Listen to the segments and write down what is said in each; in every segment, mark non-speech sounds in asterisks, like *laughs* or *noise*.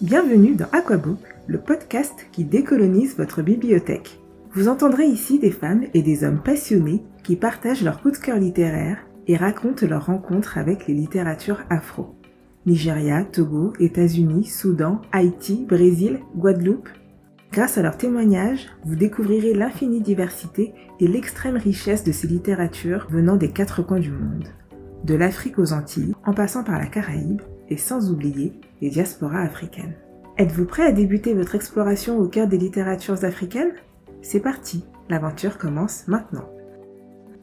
Bienvenue dans Aquabook, le podcast qui décolonise votre bibliothèque. Vous entendrez ici des femmes et des hommes passionnés qui partagent leur coup de cœur littéraire et racontent leurs rencontres avec les littératures afro. Nigeria, Togo, États-Unis, Soudan, Haïti, Brésil, Guadeloupe. Grâce à leurs témoignages, vous découvrirez l'infinie diversité et l'extrême richesse de ces littératures venant des quatre coins du monde. De l'Afrique aux Antilles, en passant par la Caraïbe, et sans oublier les diasporas africaines. Êtes-vous prêt à débuter votre exploration au cœur des littératures africaines? C'est parti, l'aventure commence maintenant.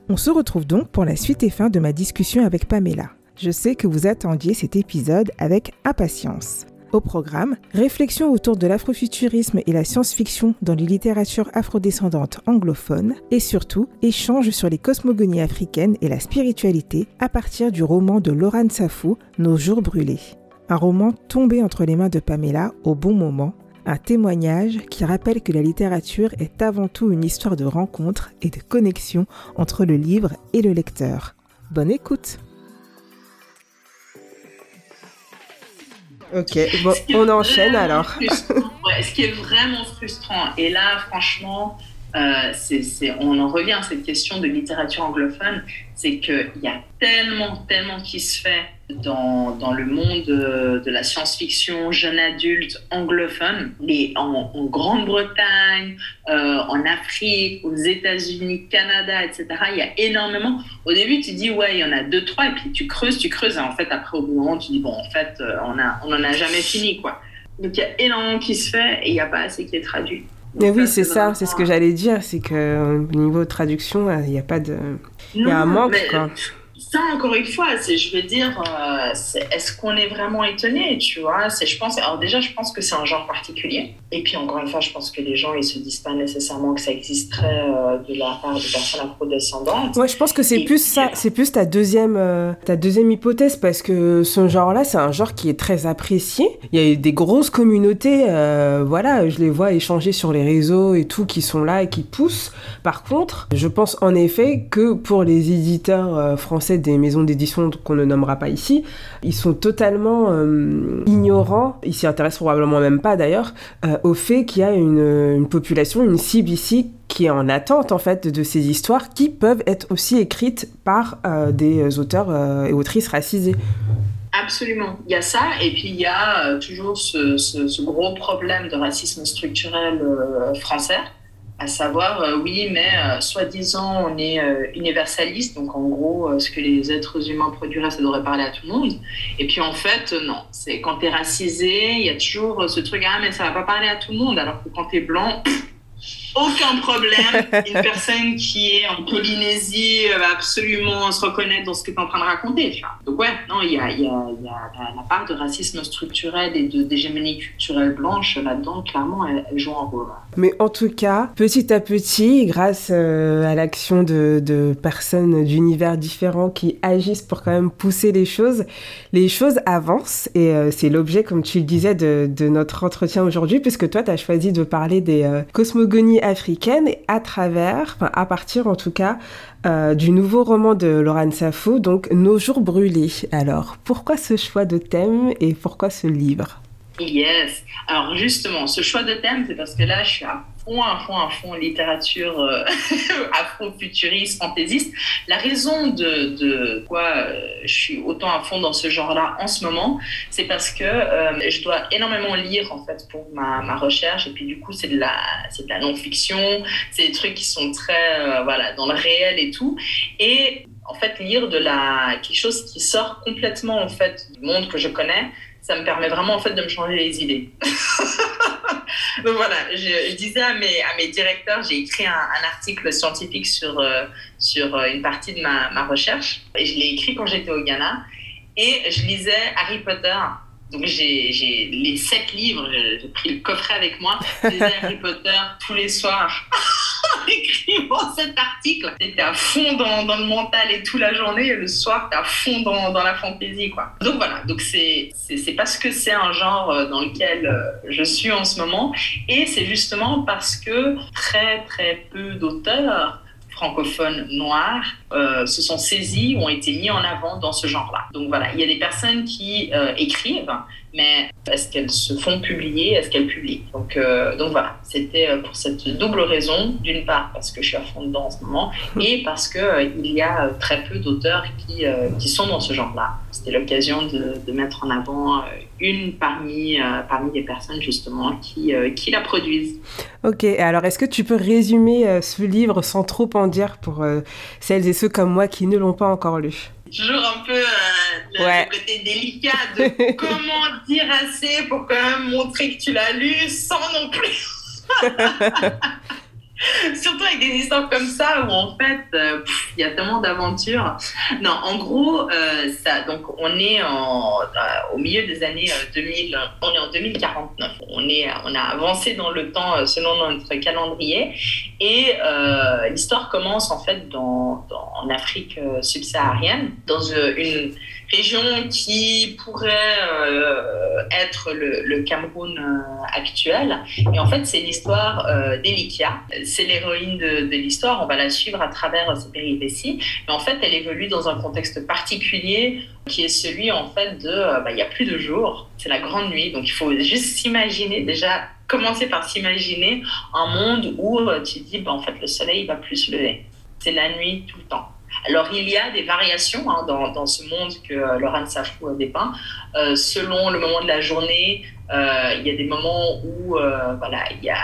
On se retrouve donc pour la suite et fin de ma discussion avec Pamela. Je sais que vous attendiez cet épisode avec impatience. Au programme, réflexion autour de l'afrofuturisme et la science-fiction dans les littératures afrodescendantes anglophones et surtout échange sur les cosmogonies africaines et la spiritualité à partir du roman de Laurent Safou, Nos jours brûlés. Un roman tombé entre les mains de Pamela au bon moment, un témoignage qui rappelle que la littérature est avant tout une histoire de rencontre et de connexion entre le livre et le lecteur. Bonne écoute Ok, bon, on enchaîne alors. ce qui est vraiment frustrant, et là, franchement, euh, on en revient à cette question de littérature anglophone, c'est qu'il y a tellement, tellement qui se fait dans, dans le monde de, la science-fiction jeune adulte anglophone, et en, Grande-Bretagne, euh, en Afrique, aux États-Unis, Canada, etc. Il y a énormément. Au début, tu dis, ouais, il y en a deux, trois, et puis tu creuses, tu creuses, et en fait, après, au bout d'un moment, tu dis, bon, en fait, euh, on n'en on a jamais fini, quoi. Donc, il y a énormément qui se fait, et il n'y a pas assez qui est traduit. Mais oui, c'est ça, c'est ce que j'allais dire, c'est que au niveau traduction, il n'y a pas de, il y a un manque quoi ça, encore une fois, c'est, je veux dire, euh, est-ce qu'on est vraiment étonné, tu vois? C'est, je pense, Alors déjà, je pense que c'est un genre particulier. Et puis, encore une fois, je pense que les gens, ils se disent pas nécessairement que ça existerait euh, de la part de personnes afrodescendantes. Ouais, je pense que c'est plus ça, c'est plus ta deuxième, euh, ta deuxième hypothèse, parce que ce genre-là, c'est un genre qui est très apprécié. Il y a des grosses communautés, voilà, je les vois échanger sur les réseaux et tout, qui sont là et qui poussent. Par contre, je pense en effet que pour les éditeurs français des maisons d'édition qu'on ne nommera pas ici, ils sont totalement euh, ignorants, ils s'y intéressent probablement même pas d'ailleurs, euh, au fait qu'il y a une, population, une cible ici qui est en attente en fait de ces histoires qui peuvent être aussi écrites par euh, des auteurs et autrices racisés. Absolument, il y a ça, et puis il y a toujours ce, gros problème de racisme structurel français à savoir, euh, oui, mais euh, soi-disant, on est euh, universaliste, donc en gros, ce que les êtres humains produiraient, ça devrait parler à tout le monde. Et puis en fait, non, c'est quand tu es racisé, il y a toujours ce truc, ah, mais ça va pas parler à tout le monde, alors que quand tu es blanc, *clears throat* aucun problème. Une *laughs* personne qui est en Polynésie va absolument se reconnaître dans ce que tu es en train de raconter. Tu vois. Donc ouais, non, il y a, y, a, y a, la part de racisme structurel et d'hégémonie culturelle blanche là-dedans, clairement, elle, joue un rôle. Mais en tout cas, petit à petit, grâce euh, à l'action de, de, personnes d'univers différents qui agissent pour quand même pousser les choses, les choses avancent. Et euh, c'est l'objet, comme tu le disais, de, de notre entretien aujourd'hui, puisque toi, tu as choisi de parler des euh, cosmogonies africaine à travers, à partir en tout cas, euh, du nouveau roman de Laurent Safo, donc Nos jours brûlés. Alors, pourquoi ce choix de thème et pourquoi ce livre? Yes. Alors justement, ce choix de thème, c'est parce que là, je suis à fond, à fond, à fond littérature euh, *laughs* afro-futuriste, fantaisiste. La raison de, de quoi euh, je suis autant à fond dans ce genre-là en ce moment, c'est parce que euh, je dois énormément lire en fait pour ma, ma recherche. Et puis du coup, c'est de la, c'est de la non-fiction, c'est des trucs qui sont très, voilà, dans le réel et tout. Et en fait, lire de la quelque chose qui sort complètement en fait du monde que je connais ça me permet vraiment en fait de me changer les idées. *laughs* Donc voilà, je, disais à mes, à mes directeurs, j'ai écrit un, article scientifique sur, euh, sur euh, une partie de ma, ma recherche et je l'ai écrit quand j'étais au Ghana et je lisais Harry Potter. Donc j'ai les sept livres, j'ai pris le coffret avec moi, *laughs* Harry Potter tous les soirs. *laughs* écrivant cet article. T'étais à fond dans, dans, le mental et toute la journée, et le soir, t'es à fond dans, dans, la fantaisie, quoi. Donc voilà, donc c'est, c'est, parce que c'est un genre euh, dans lequel euh, je suis en ce moment, et c'est justement parce que très très peu d'auteurs francophones noirs se sont saisis ou ont été mis en avant dans ce genre-là. Donc voilà, il y a des personnes qui écrivent, mais est-ce qu'elles se font publier? Est-ce qu'elles publient? Donc, euh, donc voilà, c'était euh, pour cette double raison. D'une part, parce que je suis à fond dedans en ce moment, et parce qu'il euh, il y a très peu d'auteurs qui, qui sont dans ce genre-là. C'était l'occasion de, de, mettre en avant une parmi, parmi les personnes justement qui, qui la produisent. Ok, alors est-ce que tu peux résumer ce livre sans trop en dire pour celles et ceux comme moi qui ne l'ont pas encore lu toujours un peu euh, le, côté délicat de *laughs* comment dire assez pour quand même montrer que tu l'as lu sans non plus. *laughs* Surtout avec des histoires comme ça où en fait euh, il y a tellement d'aventures. Non, en gros, euh, ça, donc on est en, au milieu des années 2000, on est en 2049. On, est, on a avancé dans le temps selon notre calendrier et l'histoire commence en fait dans, dans en Afrique subsaharienne, dans une région qui pourrait euh, être le, Cameroun euh, actuel. Et en fait, c'est l'histoire euh, d'Elikia. C'est l'héroïne de, l'histoire. On va la suivre à travers ses péripéties. Mais en fait, elle évolue dans un contexte particulier qui est celui en fait de bah, il y a plus de jours. C'est la grande nuit. Donc il faut juste s'imaginer déjà commencer par s'imaginer un monde où tu dis bah, en fait le soleil va plus se lever. C'est la nuit tout le temps. Alors, il y a des variations hein, dans, ce monde que euh, Laurent Safou a dépeint. Euh, selon le moment de la journée, euh, il y a des moments où euh, voilà, il y a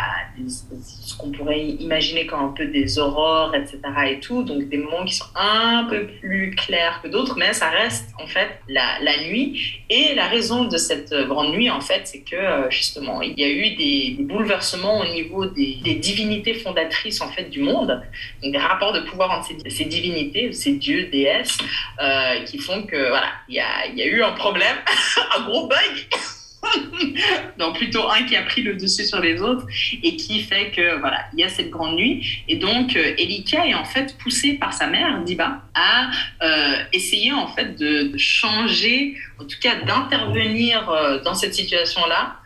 ce qu'on pourrait imaginer comme un peu des aurores, etc. et tout. Donc, des moments qui sont un peu plus clairs que d'autres, mais ça reste en fait la, la, nuit. Et la raison de cette grande nuit, en fait, c'est que justement, il y a eu des, des bouleversements au niveau des, des, divinités fondatrices en fait du monde, donc des rapports de pouvoir entre ces, divinités, ces dieux, déesses, qui font que voilà, il y a, il y a eu un problème. *laughs* *laughs* un gros bug. *laughs* non, plutôt un qui a pris le dessus sur les autres et qui fait que voilà, il y a cette grande nuit. Et donc, euh, Elika est en fait poussée par sa mère, Diba, à euh, essayer en fait de, changer, en tout cas d'intervenir euh, dans cette situation-là.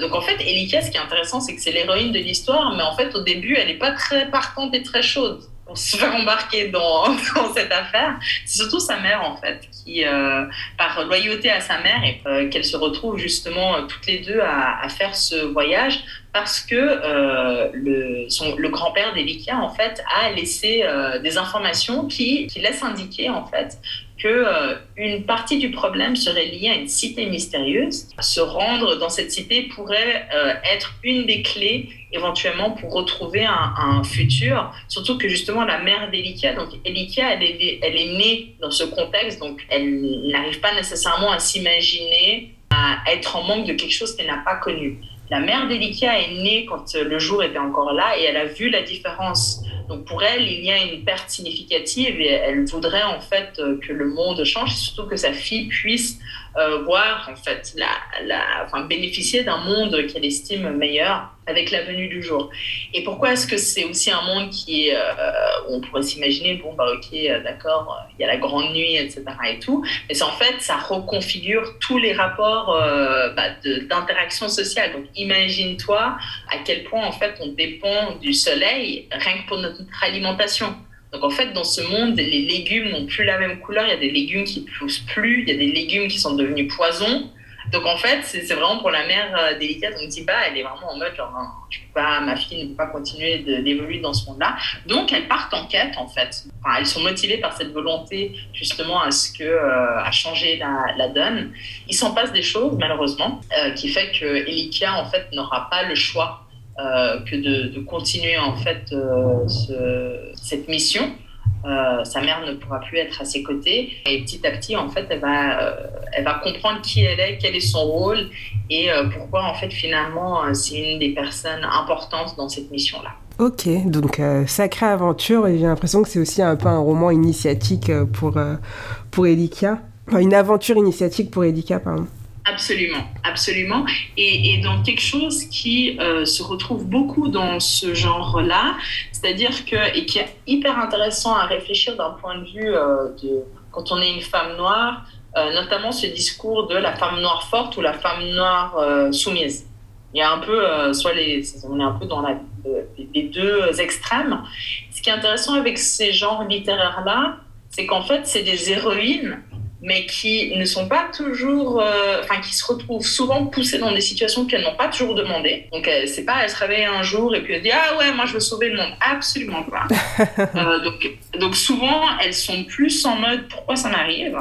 donc en fait, Elika, ce qui est intéressant, c'est que c'est l'héroïne de l'histoire, mais en fait, au début, elle n'est pas très partante et très chaude pour se faire embarquer *laughs* dans, cette affaire. C'est surtout sa mère, en fait, qui, euh, par loyauté à sa mère, et euh, qu'elle se retrouve justement euh, toutes les deux à, faire ce voyage parce que le, grand-père d'Elikia, en fait, a laissé des informations qui laissent indiquer, en fait, que euh, une partie du problème serait liée à une cité mystérieuse. Se rendre dans cette cité pourrait euh, être une des clés éventuellement pour retrouver un, futur, surtout que justement la mère d'Elikia, donc Elikia, elle est, elle est née dans ce contexte, donc elle n'arrive pas nécessairement à s'imaginer à être en manque de quelque chose qu'elle n'a pas connu. La mère d'Elikia est née quand le jour était encore là et elle a vu la différence donc pour elle, il y a une perte significative et elle voudrait en fait euh, que le monde change, surtout que sa fille puisse euh, voir en fait la, enfin, bénéficier d'un monde qu'elle estime meilleur avec la venue du jour. Et pourquoi est-ce que c'est aussi un monde qui est, euh, on pourrait s'imaginer, bon, bah ok, d'accord, il y a la grande nuit, etc. et tout, mais c'est en fait, ça reconfigure tous les rapports bah, d'interaction sociale. Donc imagine-toi à quel point en fait on dépend du soleil rien que pour notre alimentation. Donc en fait, dans ce monde, les légumes n'ont plus la même couleur. Il y a des légumes qui poussent plus, il y a des légumes qui sont devenus poisons. Donc en fait, c'est vraiment pour la mère euh, délicate. On dit pas, elle est vraiment en mode genre, peux pas, ma fille ne peut pas continuer d'évoluer dans ce monde-là. Donc elles partent en quête en fait. Elles sont motivées par cette volonté justement à ce que euh, à changer la, donne. Il s'en passe des choses malheureusement euh, qui fait que Elikia en fait n'aura pas le choix euh, que de, continuer en fait euh, ce, cette mission. Euh, sa mère ne pourra plus être à ses côtés et petit à petit en fait elle va comprendre qui elle est quel est son rôle et pourquoi en fait finalement c'est une des personnes importantes dans cette mission là Ok, donc sacrée aventure et j'ai l'impression que c'est aussi un peu un roman initiatique pour, pour Elika. Enfin, une aventure initiatique pour Elika, pardon. Absolument, absolument. Et, et, donc quelque chose qui euh, se retrouve beaucoup dans ce genre-là, c'est-à-dire que, et qui est hyper intéressant à réfléchir d'un point de vue euh, de quand on est une femme noire, euh, notamment ce discours de la femme noire forte ou la femme noire soumise. Il y a un peu, soit on est un peu dans les deux extrêmes. Ce qui est intéressant avec ces genres littéraires-là, c'est qu'en fait, c'est des héroïnes mais qui ne sont pas toujours, euh, enfin, qui se retrouvent souvent poussées dans des situations qu'elles n'ont pas toujours demandé. Donc, euh, c'est pas, elle se réveille un jour et puis elle dit Ah ouais, moi je veux sauver le monde. Absolument pas. *laughs* euh, donc, donc, souvent, elles sont plus en mode Pourquoi ça m'arrive?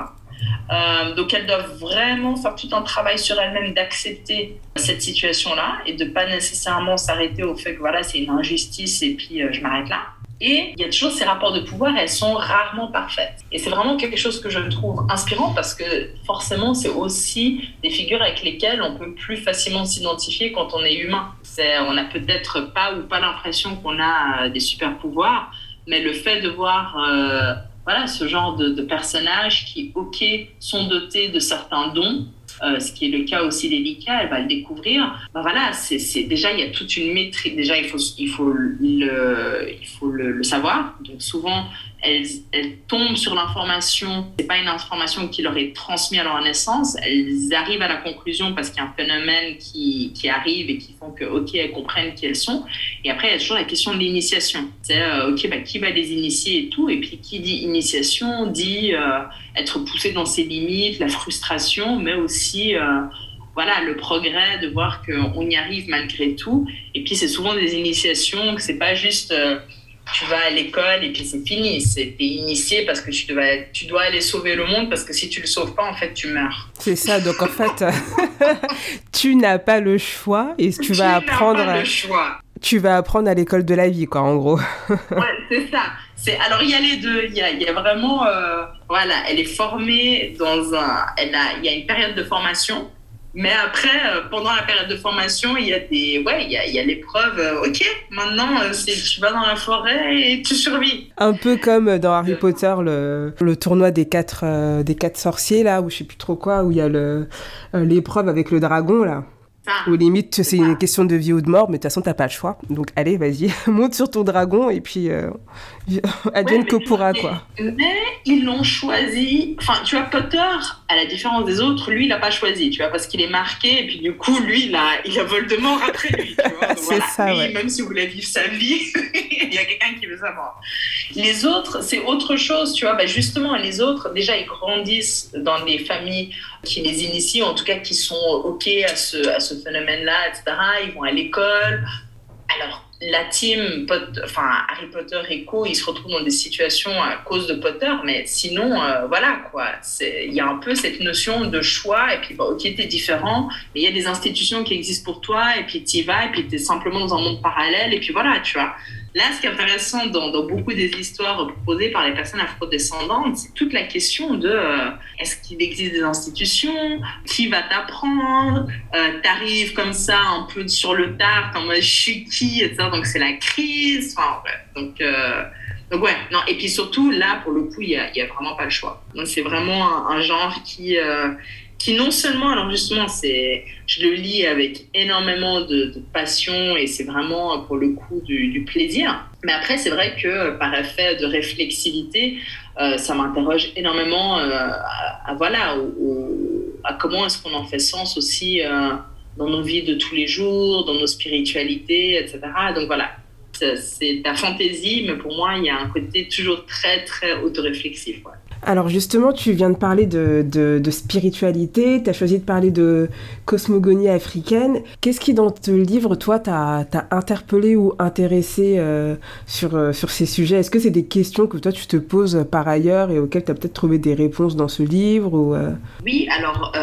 Euh, donc elles doivent vraiment faire tout un travail sur elles-mêmes d'accepter cette situation-là et de pas nécessairement s'arrêter au fait que voilà c'est une injustice et puis je m'arrête là. Et il y a toujours ces rapports de pouvoir, elles sont rarement parfaites. Et c'est vraiment quelque chose que je trouve inspirant parce que forcément, c'est aussi des figures avec lesquelles on peut plus facilement s'identifier quand on est humain. on n'a peut-être pas ou pas l'impression qu'on a euh, des super pouvoirs, mais le fait de voir euh, voilà, ce genre de, de personnages qui, ok, sont dotés de certains dons, euh, ce qui est le cas aussi d'Elika, elle va le découvrir. Ben voilà, c'est déjà il y a toute une maîtrise. Déjà il faut il faut le il faut le savoir. Donc souvent elles, tombent sur l'information. C'est pas une information qui leur est transmise à leur naissance. Elles arrivent à la conclusion parce qu'il y a un phénomène qui, qui arrive et qui font que ok elles comprennent qui elles sont. Et après il y a toujours la question de l'initiation. C'est euh, ok bah, qui va les initier et tout. Et puis qui dit initiation dit euh, être poussé dans ses limites, la frustration, mais aussi euh, voilà le progrès de voir qu'on y arrive malgré tout. Et puis c'est souvent des initiations que c'est pas juste tu vas à l'école et puis c'est fini. C'est es initié parce que tu dois, tu dois aller sauver le monde parce que si tu le sauves pas, en fait, tu meurs. C'est ça. Donc en fait, *laughs* tu n'as pas le choix et tu, vas apprendre. Pas le choix. Tu vas apprendre à l'école de la vie, quoi, en gros. *laughs* ouais, c'est ça. C'est alors il y a les deux. Il y a, il y a vraiment, euh, voilà, elle est formée dans un, elle a, il y a une période de formation mais après, euh, pendant la période de formation, il y a des, ouais, il y a, il y a l'épreuve. Euh, ok, maintenant, euh, c'est tu vas dans la forêt et tu survis. Un peu comme dans Harry Potter, le, le tournoi des quatre, des quatre sorciers là, ou je sais plus trop quoi, où il y a le l'épreuve avec le dragon là. Ou limite, c'est une question de vie ou de mort, mais de toute façon, t'as pas le choix. Donc, allez, vas-y, *laughs* monte sur ton dragon et puis euh, *laughs* advienne que pourra, quoi. Mais ils l'ont choisi. Enfin, tu vois, Potter, à la différence des autres, lui, il a pas choisi, tu vois, parce qu'il est marqué et puis du coup, lui, il a, il a Voldemort après lui, tu vois. *laughs* c'est ça, lui, Même si vous voulez vivre sa vie, il y a quelqu'un qui veut savoir. Les autres, c'est autre chose, tu vois. Bah, justement, les autres, déjà, ils grandissent dans des familles qui les initient, en tout cas qui sont OK à ce, à ce phénomène-là, etc. Ils vont à l'école. Alors, la team, enfin Harry Potter et co, ils se retrouvent dans des situations à cause de Potter, mais sinon, euh, voilà quoi. Il y a un peu cette notion de choix, et puis bah, ok, t'es différent, mais il y a des institutions qui existent pour toi, et puis t'y vas, et puis t'es simplement dans un monde parallèle, et puis voilà, tu vois. Là, ce qui est intéressant dans, beaucoup des histoires proposées par les personnes afrodescendantes, c'est toute la question de euh, est-ce qu'il existe des institutions? Qui va t'apprendre? Euh, T'arrives comme ça un peu sur le tard, comme je suis qui, etc. Donc c'est la crise. Enfin, Donc, euh, donc ouais, non. Et puis surtout, là, pour le coup, il n'y a, a, vraiment pas le choix. Donc c'est vraiment un, genre qui qui non seulement, alors justement, c'est, je le lis avec énormément de, passion et c'est vraiment pour le coup du, plaisir. Mais après, c'est vrai que par effet de réflexivité, euh, ça m'interroge énormément euh, à, voilà, à comment est-ce qu'on en fait sens aussi euh, dans nos vies de tous les jours, dans nos spiritualités, etc. Donc voilà, c'est ta fantaisie, mais pour moi, il y a un côté toujours très, très autoréflexif. Alors justement, tu viens de parler de, spiritualité, tu as choisi de parler de cosmogonie africaine. Qu'est-ce qui dans ce livre, toi, t'a interpellé ou intéressé euh, sur, euh, sur ces sujets? Est-ce que c'est des questions que toi, tu te poses par ailleurs et auxquelles tu as peut-être trouvé des réponses dans ce livre euh? Oui, alors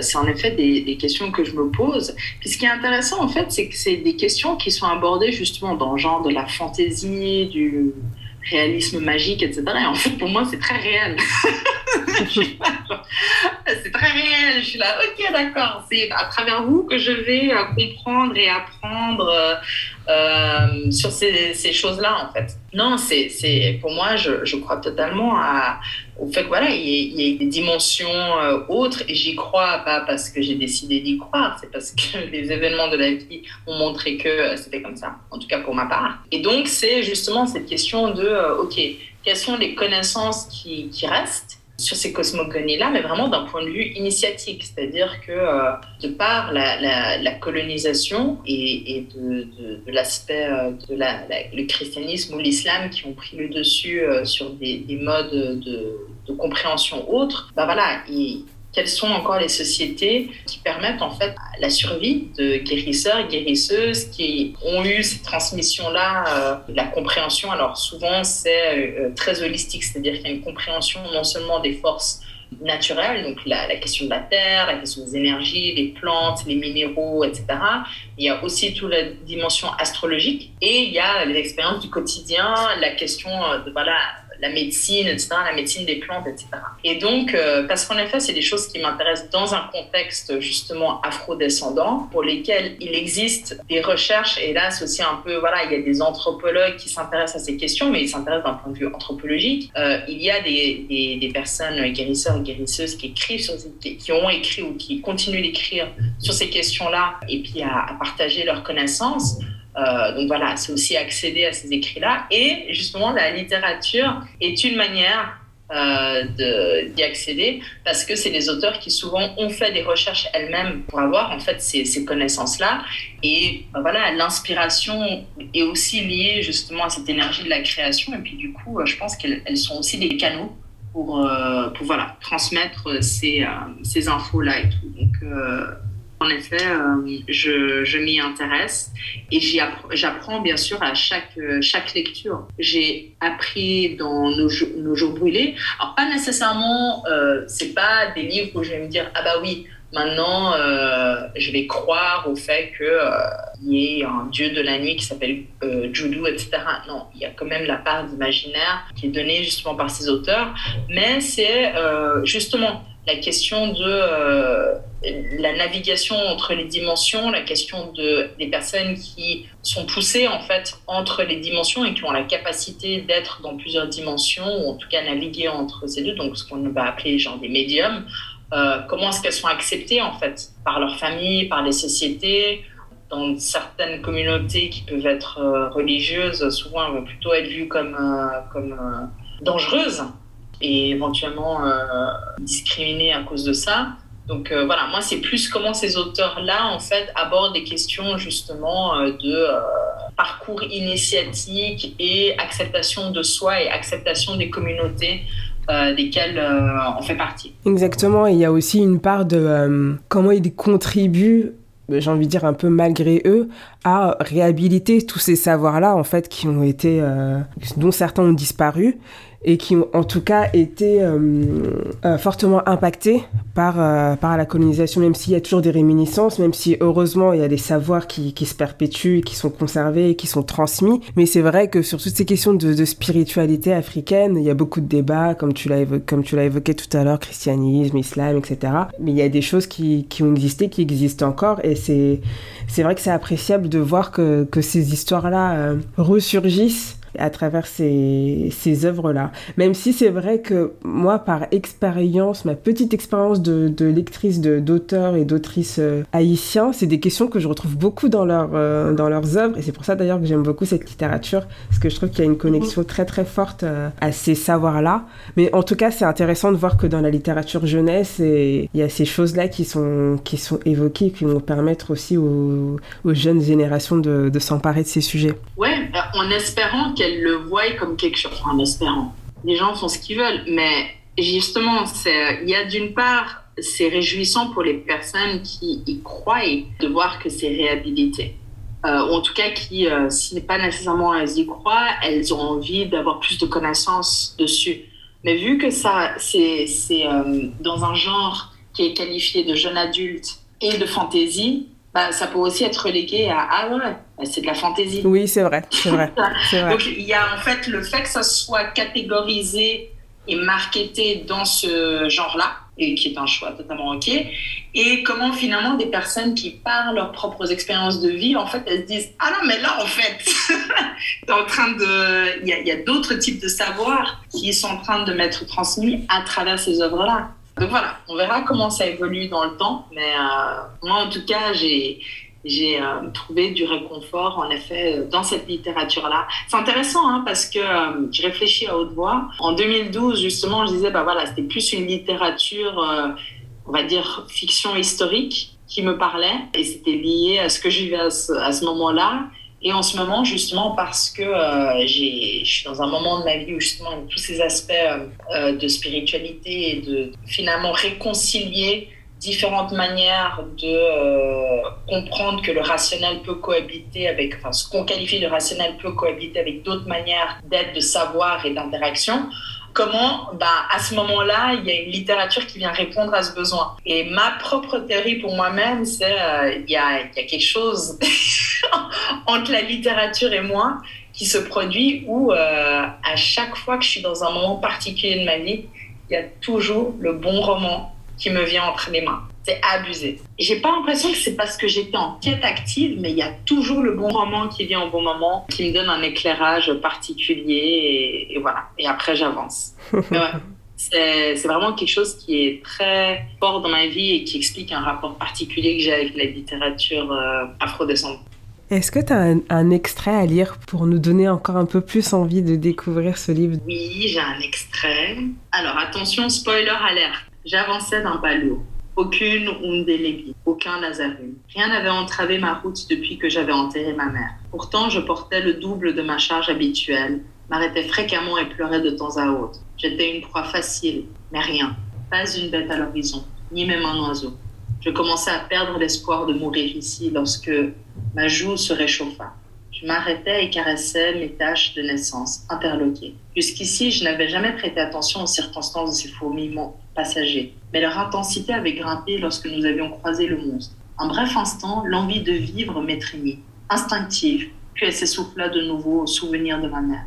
c'est en effet des, des, questions que je me pose. Puis ce qui est intéressant, en fait, c'est que c'est des questions qui sont abordées justement dans le genre de la fantaisie, du réalisme magique, etc. Et en fait, pour moi, c'est très réel. *laughs* c'est très réel. Je suis là, ok, d'accord. C'est à travers vous que je vais euh, comprendre et apprendre euh, euh, sur ces, ces choses-là, en fait. Non, c'est pour moi, je, je, crois totalement à, au fait que voilà, il y, a des dimensions euh, autres et j'y crois pas parce que j'ai décidé d'y croire, c'est parce que *laughs* les événements de la vie ont montré que c'était comme ça, en tout cas pour ma part. Et donc, c'est justement cette question de, euh, ok, quelles sont les connaissances qui, qui restent sur ces cosmogonies-là, mais vraiment d'un point de vue initiatique, c'est-à-dire que euh, de par la, colonisation et, de, l'aspect de, la, le christianisme ou l'islam qui ont pris le dessus sur des, modes de, compréhension autres, bah voilà, quelles sont encore les sociétés qui permettent en fait la survie de guérisseurs et guérisseuses qui ont eu cette transmission-là, euh, la compréhension. Alors souvent c'est euh, très holistique, c'est-à-dire qu'il y a une compréhension non seulement des forces naturelles, donc la, la, question de la terre, la question des énergies, les plantes, les minéraux, etc. Il y a aussi toute la dimension astrologique et il y a les expériences du quotidien, la question euh, de voilà la médecine, etc., la médecine des plantes, etc. Et donc, euh, parce qu'en effet, c'est des choses qui m'intéressent dans un contexte justement afro-descendant, pour lesquels il existe des recherches, et là, c'est aussi un peu, voilà, il y a des anthropologues qui s'intéressent à ces questions, mais ils s'intéressent d'un point de vue anthropologique. Euh, il y a des, des, des, personnes guérisseurs et guérisseuses qui écrivent, sur qui ont écrit ou qui continuent d'écrire sur ces questions-là, et puis à, à partager leurs connaissances. Euh, donc voilà, c'est aussi accéder à ces écrits-là. Et justement, la littérature est une manière euh, d'y accéder parce que c'est des auteurs qui souvent ont fait des recherches elles-mêmes pour avoir en fait ces, ces connaissances-là. Et ben voilà, l'inspiration est aussi liée justement à cette énergie de la création. Et puis du coup, je pense qu'elles sont aussi des canaux pour, euh, pour voilà, transmettre ces, euh, ces infos-là et tout. Donc en effet, euh, je, m'y intéresse et j'apprends bien sûr à chaque, chaque lecture. J'ai appris dans nos, nos, jours brûlés. Alors pas nécessairement, euh, c'est pas des livres où je vais me dire ah bah oui, maintenant euh, je vais croire au fait qu'il euh, y ait un dieu de la nuit qui s'appelle Judu, etc. Non, il y a quand même la part d'imaginaire qui est donnée justement par ces auteurs, mais c'est justement la question de euh, la navigation entre les dimensions, la question de, des personnes qui sont poussées en fait entre les dimensions et qui ont la capacité d'être dans plusieurs dimensions, ou en tout cas naviguer entre ces deux, donc ce qu'on va appeler genre des médiums. Euh, comment est-ce qu'elles sont acceptées en fait par leur famille, par les sociétés? Dans certaines communautés qui peuvent être euh, religieuses, souvent elles vont plutôt être vues comme, comme dangereuses et éventuellement euh, discriminés à cause de ça. Donc euh, voilà, moi c'est plus comment ces auteurs-là en fait abordent des questions justement euh, de parcours initiatique et acceptation de soi et acceptation des communautés desquelles on fait partie. Exactement, il y a aussi une part de comment ils contribuent j'ai envie de dire un peu malgré eux, à réhabiliter tous ces savoirs-là, en fait, qui ont été, dont certains ont disparu, et qui ont en tout cas été euh, euh, fortement impactés par, euh, par la colonisation, même s'il y a toujours des réminiscences, même si heureusement il y a des savoirs qui, qui se perpétuent, qui sont conservés, qui sont transmis. Mais c'est vrai que sur toutes ces questions de, spiritualité africaine, il y a beaucoup de débats, comme tu l'as évoqué, tout à l'heure, christianisme, islam, etc. Mais il y a des choses qui, qui ont existé, qui existent encore, et c'est c'est vrai que c'est appréciable de voir que, que ces histoires-là ressurgissent à travers ces, ces œuvres-là. Même si c'est vrai que moi, par expérience, ma petite expérience de, de lectrice d'auteurs et d'autrices euh, haïtiens, c'est des questions que je retrouve beaucoup dans, leur, euh, dans leurs œuvres. Et c'est pour ça d'ailleurs que j'aime beaucoup cette littérature, parce que je trouve qu'il y a une connexion très très forte euh, à ces savoirs-là. Mais en tout cas, c'est intéressant de voir que dans la littérature jeunesse, il y a ces choses-là qui sont, qui sont évoquées, qui vont permettre aussi aux, aux jeunes générations de, de s'emparer de ces sujets. Ouais, en espérant qu'il le voient comme quelque chose, en espérant. Les gens font ce qu'ils veulent, mais justement, il y a d'une part, c'est réjouissant pour les personnes qui y croient de voir que c'est réhabilité. Euh, ou en tout cas qui, euh, si n'est pas nécessairement elles y croient, elles ont envie d'avoir plus de connaissances dessus. Mais vu que ça, c'est euh, dans un genre qui est qualifié de jeune adulte et de fantaisie, bah, ça peut aussi être relégué à ah ouais, bah, c'est de la fantaisie. Oui, c'est *laughs* vrai, c'est vrai, Donc il y a en fait le fait que ça soit catégorisé et marketé dans ce genre-là, et qui est un choix totalement ok, et comment finalement des personnes qui parlent leurs propres expériences de vie, en fait, elles se disent ah non mais là en fait, *laughs* en train de, il y a, a d'autres types de savoirs qui sont en train de m'être transmis à travers ces œuvres-là. Donc voilà, on verra comment ça évolue dans le temps. Mais euh, moi, en tout cas, j'ai j'ai euh, trouvé du réconfort, en effet, dans cette littérature-là. C'est intéressant hein, parce que euh, je réfléchis à haute voix. En 2012, justement, je disais, bah voilà, c'était plus une littérature, euh, on va dire, fiction historique qui me parlait et c'était lié à ce que je vivais à ce, à ce moment-là. Et en ce moment, justement, parce que j'ai, je suis dans un moment de ma vie où justement tous ces aspects de spiritualité et de finalement réconcilier différentes manières de euh, comprendre que le rationnel peut cohabiter avec, enfin, ce qu'on qualifie de rationnel peut cohabiter avec d'autres manières d'être, de savoir et d'interaction. Comment, bah, à ce moment-là, il y a une littérature qui vient répondre à ce besoin. Et ma propre théorie pour moi-même, c'est euh, il y, a, quelque chose *laughs* entre la littérature et moi qui se produit où euh, à chaque fois que je suis dans un moment particulier de ma vie, il y a toujours le bon roman qui me vient entre les mains. C'est abusé. J'ai pas l'impression que c'est parce que j'étais en quête active, mais il y a toujours le bon roman qui vient au bon moment, qui me donne un éclairage particulier, et, voilà. Et après, j'avance. *laughs* c'est vraiment quelque chose qui est très fort dans ma vie et qui explique un rapport particulier que j'ai avec la littérature euh, afro-descendante. Est-ce que tu as un, un, extrait à lire pour nous donner encore un peu plus envie de découvrir ce livre? Oui, j'ai un extrait. Alors attention, spoiler alerte. J'avançais d'un pas lourd. Aucune Undelebi, aucun Lazarum. Rien n'avait entravé ma route depuis que j'avais enterré ma mère. Pourtant, je portais le double de ma charge habituelle, m'arrêtais fréquemment et pleurais de temps à autre. J'étais une proie facile, mais rien. Pas une bête à l'horizon, ni même un oiseau. Je commençais à perdre l'espoir de mourir ici lorsque ma joue se réchauffa. Je m'arrêtais et caressais mes taches de naissance, interloquées. Jusqu'ici, je n'avais jamais prêté attention aux circonstances de ces fourmillements passagers, mais leur intensité avait grimpé lorsque nous avions croisé le monstre. Un bref instant, l'envie de vivre m'étreignit, instinctive, puis elle s'essouffla de nouveau au souvenir de ma mère.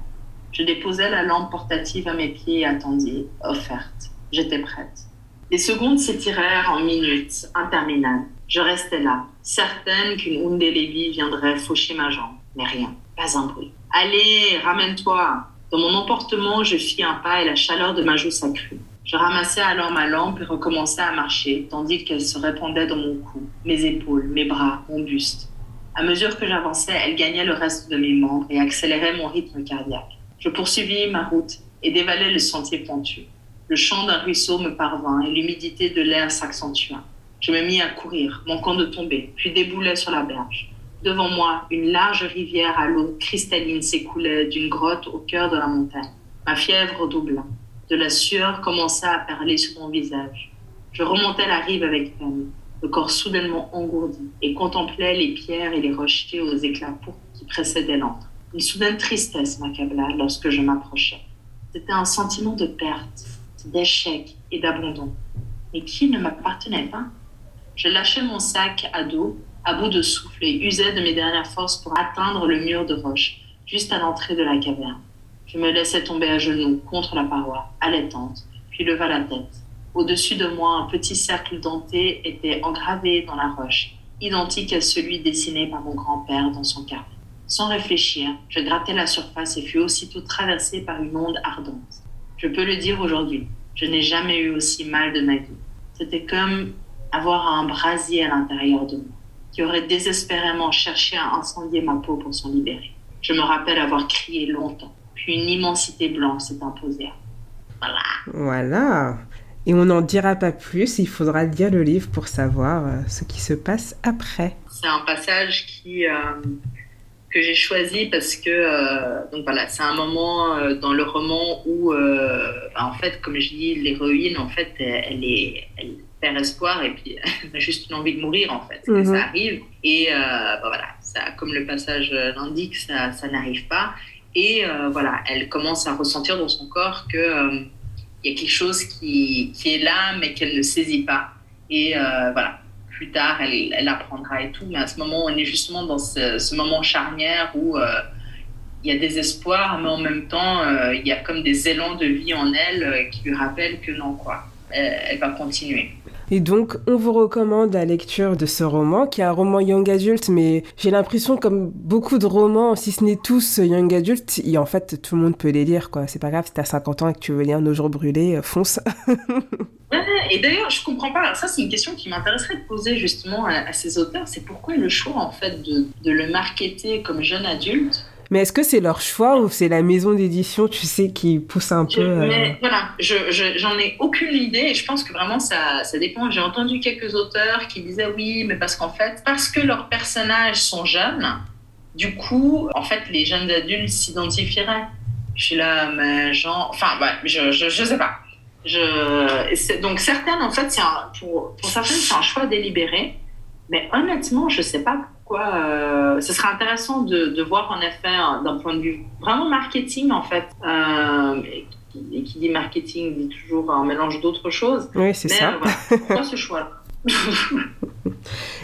Je déposai la lampe portative à mes pieds et attendis, offerte. J'étais prête. Les secondes s'étirèrent en minutes, interminables. Je restais là, certaine qu'une Undelebi viendrait faucher ma jambe. Mais rien, pas un bruit. Allez, ramène-toi. Dans mon emportement, je fis un pas et la chaleur de ma joue s'accrut. Je ramassai alors ma lampe et recommençai à marcher, tandis qu'elle se répandait dans mon cou, mes épaules, mes bras, mon buste. À mesure que j'avançais, elle gagnait le reste de mes membres et accélérait mon rythme cardiaque. Je poursuivis ma route et dévalai le sentier pentu. Le chant d'un ruisseau me parvint et l'humidité de l'air s'accentua. Je me mis à courir, manquant de tomber, puis déboulai sur la berge. Devant moi, une large rivière à l'eau cristalline s'écoulait d'une grotte au cœur de la montagne. Ma fièvre redoubla. De la sueur commença à perler sur mon visage. Je remontais la rive avec peine, le corps soudainement engourdi, et contemplais les pierres et les rochers aux éclats pourpres qui précédaient l'antre. Une soudaine tristesse m'accabla lorsque je m'approchais. C'était un sentiment de perte, d'échec et d'abandon, mais qui ne m'appartenait pas? Je lâchais mon sac à dos, à bout de souffle, et usais de mes dernières forces pour atteindre le mur de roche, juste à l'entrée de la caverne. Je me laissai tomber à genoux contre la paroi, allaitante, puis leva la tête. Au-dessus de moi, un petit cercle denté était engravé dans la roche, identique à celui dessiné par mon grand-père dans son carnet. Sans réfléchir, je grattai la surface et fus aussitôt traversé par une onde ardente. Je peux le dire aujourd'hui, je n'ai jamais eu aussi mal de ma vie. C'était comme avoir un brasier à l'intérieur de moi, qui aurait désespérément cherché à incendier ma peau pour s'en libérer. Je me rappelle avoir crié longtemps une immensité blanche s'est imposée. Voilà. Voilà. Et on n'en dira pas plus, il faudra lire le livre pour savoir euh, ce qui se passe après. C'est un passage qui, euh, que j'ai choisi parce que euh, donc voilà, c'est un moment dans le roman où, bah, en fait, comme je dis, l'héroïne, en fait, elle, est, elle perd espoir et puis *laughs* elle a juste une envie de mourir, en fait, que ça arrive. Et bah, voilà, ça, comme le passage l'indique, ça, ça n'arrive pas. Et euh, voilà, elle commence à ressentir dans son corps qu'il euh, y a quelque chose qui, qui est là, mais qu'elle ne saisit pas. Et euh, voilà, plus tard, elle, elle, apprendra et tout. Mais à ce moment, on est justement dans ce, moment charnière où il y a des espoirs, mais en même temps, il y a comme des élans de vie en elle qui lui rappellent que non, quoi, elle va continuer. Et donc, on vous recommande la lecture de ce roman, qui est un roman young adult, mais j'ai l'impression, comme beaucoup de romans, si ce n'est tous young adult, et en fait, tout le monde peut les lire, quoi. C'est pas grave, si t'as 50 ans et que tu veux lire Nos jours brûlés, euh, fonce. *laughs* ouais, et d'ailleurs, je comprends pas. ça, c'est une question qui m'intéresserait de poser justement à, ces auteurs. C'est pourquoi le choix, en fait, de, de le marketer comme jeune adulte mais est-ce que c'est leur choix ou c'est la maison d'édition, tu sais, qui pousse un peu euh, mais, Voilà, j'en je, ai aucune idée et je pense que vraiment ça, ça dépend. J'ai entendu quelques auteurs qui disaient oui, mais parce qu'en fait, parce que leurs personnages sont jeunes, du coup, en fait, les jeunes adultes s'identifieraient. Je suis là, mais genre, enfin, ouais, je, je, je sais pas. Je, donc certaines, en fait, un, pour, pour certaines, c'est un choix délibéré. Mais honnêtement, je sais pas euh, ce serait intéressant de, voir en effet d'un point de vue vraiment marketing en fait. Euh, et, qui, dit marketing dit toujours un mélange d'autres choses. Oui, c'est ça. Euh, pourquoi ce choix *laughs*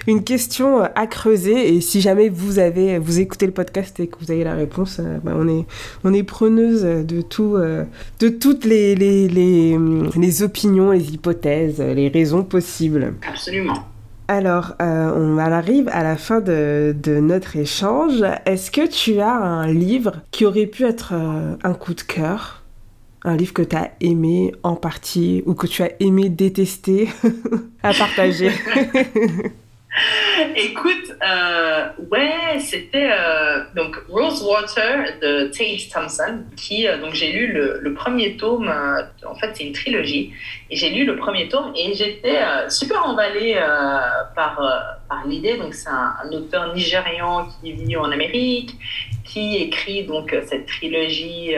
Une question à creuser et si jamais vous avez vous écoutez le podcast et que vous avez la réponse, bah, on est on est preneuse de tout de toutes les les, les les opinions, les hypothèses, les raisons possibles. Absolument. Alors, euh, on arrive à la fin de, notre échange. Est-ce que tu as un livre qui aurait pu être euh, un coup de cœur? Un livre que tu as aimé en partie ou que tu as aimé détester *laughs* à partager? *laughs* *laughs* Écoute, euh, ouais, c'était euh, donc Rosewater de Tate Thompson, qui euh, donc j'ai lu le, premier tome. en fait, c'est une trilogie, et j'ai lu le premier tome et j'étais super emballée par par l'idée. Donc c'est un, auteur nigérian qui vit en Amérique, qui écrit donc cette trilogie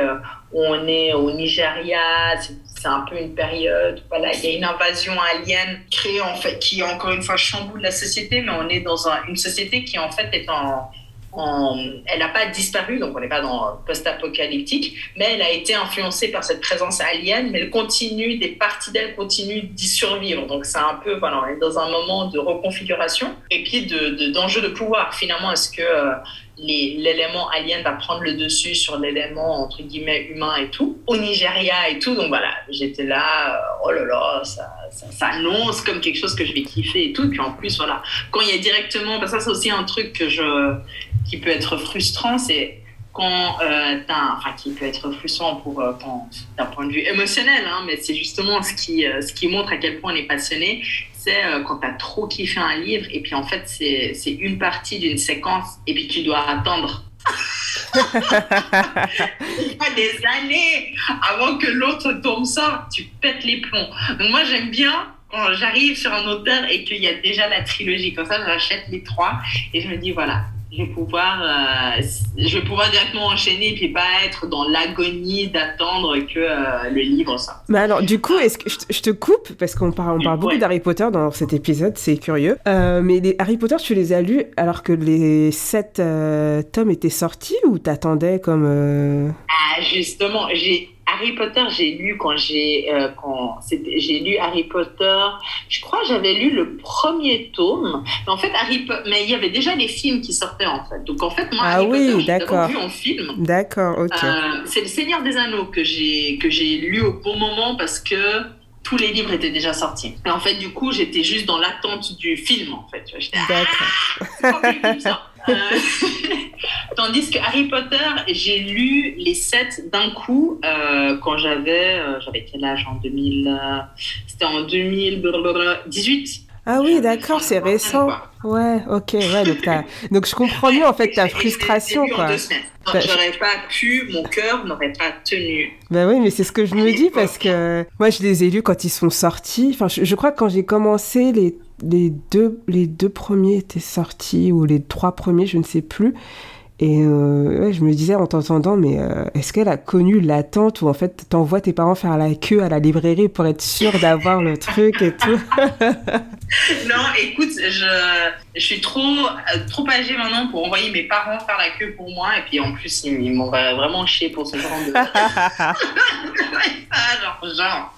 où on est au Nigeria, un peu une période, voilà, il y a une invasion alien créée en fait, qui encore une fois chamboule la société, mais on est dans une société qui en fait est en, elle n'a pas disparu, donc on n'est pas dans post-apocalyptique, mais elle a été influencée par cette présence alien, mais elle continue, des parties d'elle continuent d'y survivre. Donc c'est un peu, voilà, on est dans un moment de reconfiguration et puis d'enjeu de, de pouvoir. Finalement, est-ce que euh, l'élément alien va prendre le dessus sur l'élément entre guillemets humain et tout, au Nigeria et tout. Donc voilà, j'étais là, euh, oh là là, ça, ça, annonce comme quelque chose que je vais kiffer et tout. Puis en plus, voilà, quand il y a directement, parce que ça c'est aussi un truc que je, qui peut être frustrant, c'est quand euh, enfin qui peut être frustrant pour euh, d'un point de vue émotionnel, hein, mais c'est justement ce qui, ce qui montre à quel point on est passionné, euh, quand tu as trop kiffé un livre et puis en fait c'est une partie d'une séquence et puis tu dois attendre *laughs* des années avant que l'autre tome sorte, tu pètes les plombs. Donc moi j'aime bien quand j'arrive sur un auteur et qu'il y a déjà la trilogie, comme ça j'achète les trois et je me dis voilà, je vais pouvoir, euh, je vais pouvoir directement enchaîner et puis pas être dans l'agonie d'attendre que euh, le livre sorte. Mais alors, du coup, est-ce que je te coupe parce qu'on parle, on parle beaucoup d'Harry Potter dans cet épisode, c'est curieux. Euh, mais les Harry Potter, tu les as lus alors que les sept tomes étaient sortis ou t'attendais comme Ah, justement, j'ai Harry Potter, j'ai lu quand j'ai euh, quand j'ai lu Harry Potter. Je crois j'avais lu le premier tome. Mais en fait Harry mais il y avait déjà les films qui sortaient en fait. Donc en fait moi ah Harry oui, Potter, d'accord. vu en film. D'accord, ok. Euh, c'est le Seigneur des Anneaux que j'ai que j'ai lu au bon moment parce que tous les livres étaient déjà sortis. Et en fait, du coup, j'étais juste dans l'attente du film, en fait. D'accord. Ah, *laughs* tandis que Harry Potter, j'ai lu les sept d'un coup euh, quand j'avais, euh, j'avais quel âge en 2000 C'était en 2018. Ah oui, d'accord, c'est récent. Ouais, ok, ouais, donc, donc je comprends mieux en fait ta frustration, quoi. J'aurais pas pu, mon cœur n'aurait pas tenu. Bah oui, mais c'est ce que je me dis parce que moi je les ai lus quand ils sont sortis. Enfin, je, je crois que quand j'ai commencé, les, les, deux, les deux premiers étaient sortis ou les trois premiers, je ne sais plus. Et euh, je me disais en t'entendant, mais euh, est-ce qu'elle a connu l'attente où en fait t'envoies tes parents faire la queue à la librairie pour être sûr d'avoir le truc et tout? *laughs* Non, écoute, je, je suis trop, trop âgée maintenant pour envoyer mes parents faire la queue pour moi. Et puis en plus, ils, m'ont vraiment chier pour ce genre de. *laughs* *laughs* genre, genre.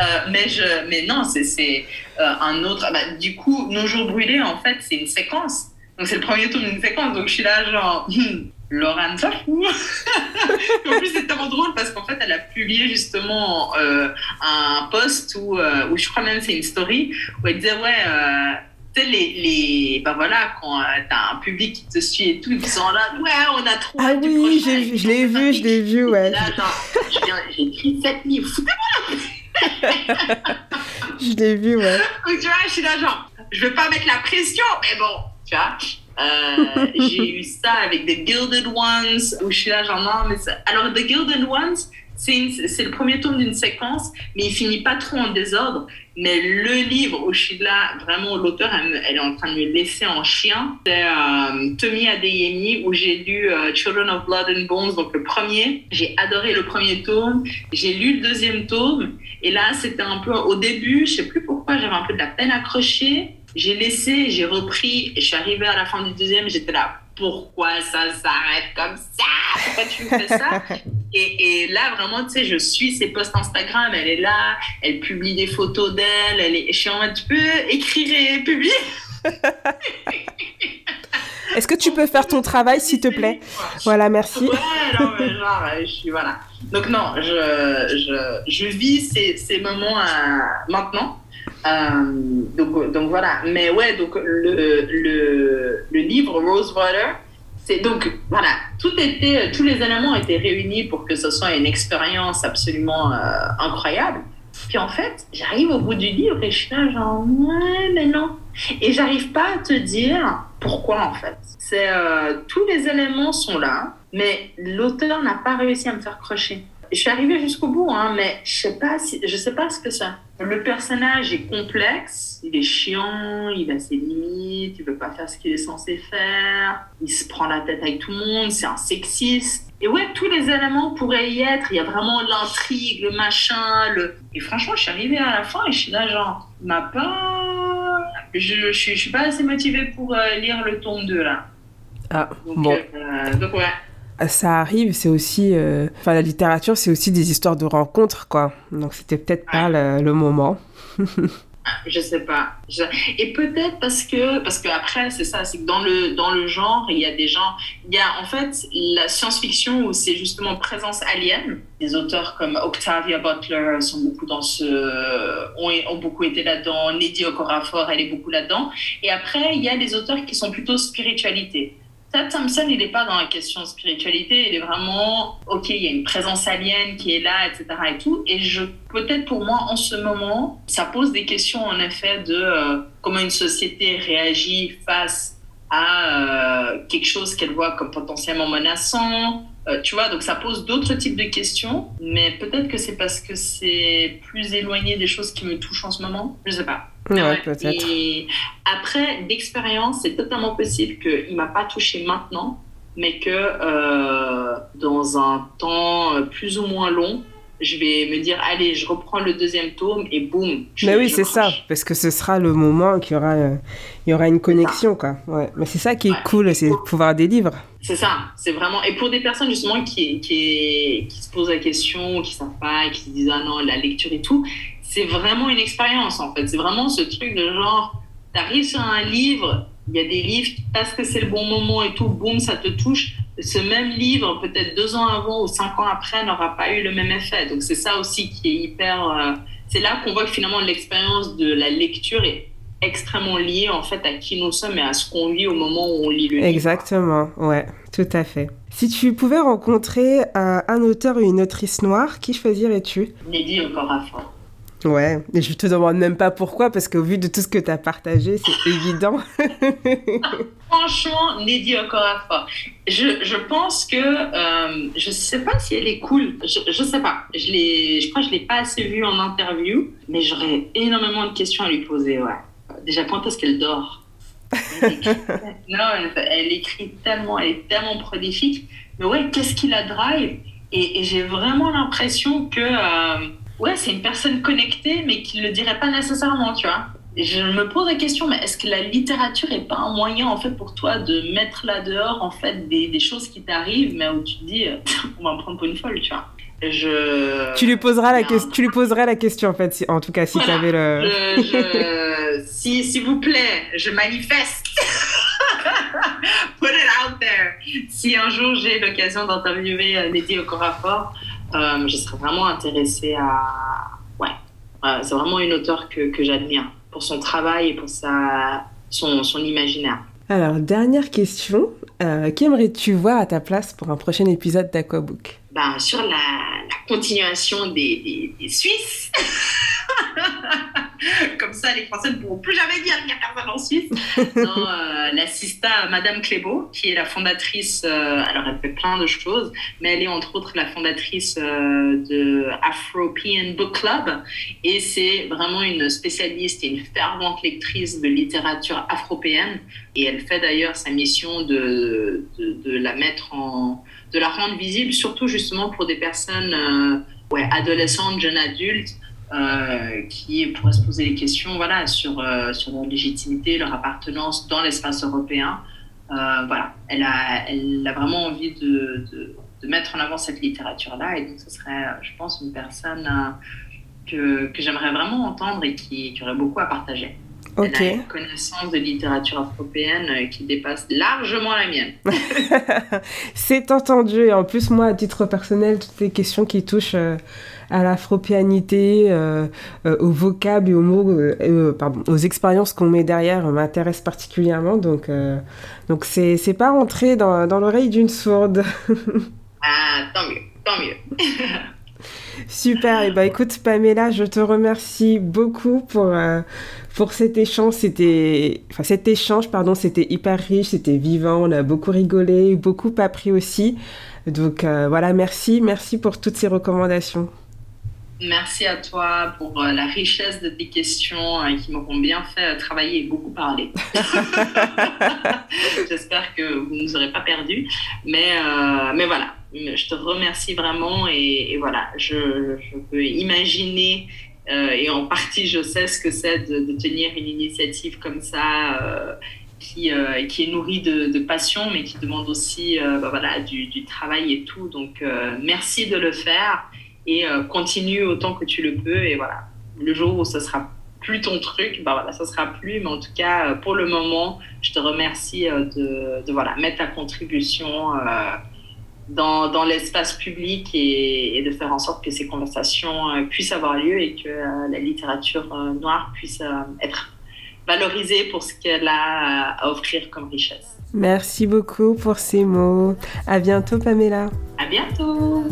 Euh, mais, je, mais non, c'est un autre. Bah, du coup, Nos jours brûlés, en fait, c'est une séquence donc c'est le premier tour d'une séquence, donc je suis là genre, hmm, Laurent *laughs* Zafou. en plus, c'est tellement drôle parce qu'en fait, elle a publié justement euh, un post où, euh, où je crois même c'est une story où elle disait Ouais, euh, tu sais, les, les. Ben voilà, quand euh, t'as un public qui te suit et tout, ils sont là Ouais, on a trop. Ah oui, je l'ai vu, je l'ai vu, ouais. Là, genre, j'ai écrit sept livres, foutez-moi *laughs* Je l'ai vu, ouais. *laughs* Donc, tu vois, je suis là, genre, je veux pas mettre la pression, mais bon, Euh, *laughs* j'ai eu ça avec The Gilded Ones, où je suis là, genre, non, mais ça... Alors, The Gilded Ones, c'est une- c'est le premier tome d'une séquence, mais il finit pas trop en désordre. Mais le livre où je suis là, vraiment, l'auteur, elle, est en train de me laisser en chien. C'est euh, Tommy Adeyemi, où j'ai lu euh, Children of Blood and Bones, donc le premier. J'ai adoré le premier tome. J'ai lu le deuxième tome. Et là, c'était un peu au début, je sais plus pourquoi, j'avais un peu de la peine à accrocher. J'ai laissé, j'ai repris, je suis arrivée à la fin du deuxième, j'étais là, pourquoi ça s'arrête comme ça? Pourquoi tu me fais ça? *laughs* Et, et là, vraiment, tu sais, je suis ses posts Instagram, elle est là, elle publie des photos d'elle, elle est... je suis en mode, tu peux écrire et publier *laughs* Est-ce que tu peux faire ton travail, s'il te plaît? Voilà, merci. Ouais, non, mais genre, euh, je suis, voilà. Donc, non, je, je, je vis ces, ces moments à- maintenant. Euh, donc, donc, voilà. Mais ouais, donc, le, le, livre Rosewater, c'est donc, voilà, tout était, tous les éléments étaient réunis pour que ce soit une expérience absolument euh, incroyable. Puis en fait, j'arrive au bout du livre et je suis là, genre, ouais, mais non. Et j'arrive pas à te dire pourquoi en fait. Euh, tous les éléments sont là, mais l'auteur n'a pas réussi à me faire crocher. Je suis arrivée jusqu'au bout, hein, mais je sais pas si, je sais pas ce que c'est. Le personnage est complexe, il est chiant, il a ses limites, il veut pas faire ce qu'il est censé faire, il se prend la tête avec tout le monde, c'est un sexiste. Et ouais, tous les éléments pourraient y être. Il y a vraiment l'intrigue, le machin, le. Et franchement, je suis arrivée à la fin et je suis là, genre, m'a pas. Je, je suis pas assez motivée pour euh, lire le tome 2 là. Ah, Donc, bon. euh, donc ouais. Ça arrive, c'est aussi... euh, Enfin, la littérature, c'est aussi des histoires de rencontres, quoi. Donc, c'était peut-être pas le, moment. *laughs* Je sais pas. Et peut-être parce que parce que après c'est ça, c'est que dans le dans le genre il y a des gens, il y a en fait la science-fiction où c'est justement présence alien. Des auteurs comme Octavia Butler sont beaucoup dans ce ont, ont beaucoup été là-dedans. Neddy Okorafor elle est beaucoup là-dedans. Et après il y a des auteurs qui sont plutôt spiritualité. Ted Thompson, il n'est pas dans la question spiritualité, il est vraiment, ok, il y a une présence alien qui est là, etc. et tout. Et je, peut-être pour moi, en ce moment, ça pose des questions en effet de euh, comment une société réagit face à euh, quelque chose qu'elle voit comme potentiellement menaçant. Euh, tu vois, donc ça pose d'autres types de questions, mais peut-être que c'est parce que c'est plus éloigné des choses qui me touchent en ce moment. Je sais pas. Ouais, Ouais, peut-être. Et après, d'expérience, c'est totalement possible qu'il m'a pas touché maintenant, mais que euh, dans un temps euh, plus ou moins long, je vais me dire, allez, je reprends le deuxième tome et boum. je- Mais oui, c'est ça, parce que ce sera le moment qu'il y aura, euh, il y aura une connexion, quoi. Ouais. Mais c'est ça qui est Ouais. cool, c'est de pouvoir des livres. C'est ça, c'est vraiment. Et pour des personnes justement qui, qui, qui se posent la question, qui savent pas, qui se disent ah non, la lecture et tout, c'est vraiment une expérience en fait. C'est vraiment ce truc de genre, t'arrives sur un livre, il y a des livres parce que c'est le bon moment et tout, boum, ça te touche. Ce même livre, peut-être deux ans avant ou cinq ans après, n'aura pas eu le même effet. Donc c'est ça aussi qui est hyper. euh, c'est là qu'on voit que finalement l'expérience de la lecture est extrêmement liée en fait à qui nous sommes et à ce qu'on vit au moment où on lit le livre. Exactement, ouais, tout à fait. Si tu pouvais rencontrer un, un auteur et une autrice noire, qui choisirais-tu? Neddy Okorafor. Ouais, et je te demande même pas pourquoi, parce qu'au vu de tout ce que tu as partagé, c'est *laughs* évident. *laughs* Franchement, Neddy Okorafor. Je, je pense que euh, je sais pas si elle est cool. Je, je sais pas. Je je crois que je l'ai pas assez vue en interview, mais j'aurais énormément de questions à lui poser. Ouais. Déjà, quand est-ce qu'elle dort elle écrit, *laughs* Non, elle, elle écrit tellement, elle est tellement prolifique. Mais ouais, qu'est-ce qui la drive Et, et j'ai vraiment l'impression que euh, ouais, c'est une personne connectée, mais qui le dirait pas nécessairement, tu vois. Et je me pose la question, mais est-ce que la littérature est pas un moyen en fait pour toi de mettre là dehors en fait des, des choses qui t'arrivent, mais où tu te dis, euh, *laughs* on va me prendre pour une folle, tu vois. Je. tu lui poseras la question, tu lui poserais la question en fait, si- en tout cas si Voilà. tu avais le. Je, je- si, s'il vous plaît, je manifeste. *laughs* Put it out there. si un jour j'ai l'occasion d'interviewer Lady Okorafor, je serais vraiment intéressée à. Ouais, c'est vraiment une auteure que, que j'admire pour son travail et pour sa, son, son imaginaire. Alors, dernière question. Euh, Qu'aimerais-tu voir à ta place pour un prochain épisode d'Aquabook? Ben, Sur la, la continuation des, des, des Suisses. *laughs* Comme ça, les Français ne pourront plus jamais dire qu'il n'y a personne en Suisse. *laughs* non, euh, l'assista Madame Clébo, qui est la fondatrice, euh, alors elle fait plein de choses, mais elle est entre autres la fondatrice euh, de Afropean Book Club. Et c'est vraiment une spécialiste et une fervente lectrice de littérature afropéenne. Et elle fait d'ailleurs sa mission de, de, de, la mettre en. De la rendre visible, surtout justement pour des personnes euh, ouais, adolescentes, jeunes adultes euh, qui pourraient se poser des questions voilà, sur, euh, sur leur légitimité, leur appartenance dans l'espace européen. Voilà, elle a, elle a vraiment envie de, de, de mettre en avant cette littérature-là et donc ce serait, je pense, une personne que, que j'aimerais vraiment entendre et qui, qui, aurait beaucoup à partager. Ok. Elle a une connaissance de littérature afropéenne qui dépasse largement la mienne. *laughs* C'est entendu. Et en plus, moi, à titre personnel, toutes les questions qui touchent euh, à l'afropéanité, euh, euh, au vocable et aux mots, euh, pardon, aux expériences qu'on met derrière m'intéressent particulièrement. Donc, donc c'est, c'est pas rentré dans, dans l'oreille d'une sourde. *laughs* ah, tant mieux, tant mieux. *laughs* Super, et bah écoute Pamela, je te remercie beaucoup pour, euh, pour cet échange. C'était, enfin cet échange, pardon, c'était hyper riche, c'était vivant, on a beaucoup rigolé, beaucoup appris aussi. Donc euh, voilà, merci, merci pour toutes ces recommandations. Merci à toi pour euh, la richesse de tes questions euh, qui m'auront bien fait travailler et beaucoup parler. *laughs* *laughs* J'espère que vous ne nous aurez pas perdus. Mais, mais voilà, je te remercie vraiment et, voilà, je, peux imaginer euh, et en partie je sais ce que c'est de, tenir une initiative comme ça. Euh, qui, euh, qui, est nourrie de, passion, mais qui demande aussi bah voilà, du, travail et tout. Donc, merci de le faire et continue autant que tu le peux. Et voilà, le jour où ce sera plus ton truc, bah voilà, ça sera plus. Mais en tout cas, pour le moment, je te remercie de, de voilà, mettre ta contribution dans, dans l'espace public et, et, de faire en sorte que ces conversations puissent avoir lieu et que la littérature noire puisse être valorisée pour ce qu'elle a à offrir comme richesse. Merci beaucoup pour ces mots. À bientôt, Pamela. À bientôt.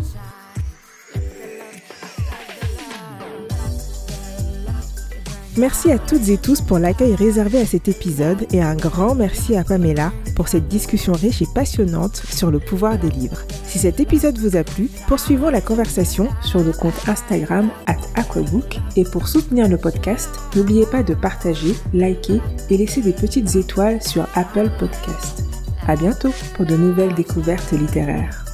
Merci à toutes et tous pour l'accueil réservé à cet épisode et un grand merci à Pamela pour cette discussion riche et passionnante sur le pouvoir des livres. Si cet épisode vous a plu, poursuivons la conversation sur le compte Instagram at Aquabook et pour soutenir le podcast, n'oubliez pas de partager, liker et laisser des petites étoiles sur Apple Podcast. À bientôt pour de nouvelles découvertes littéraires.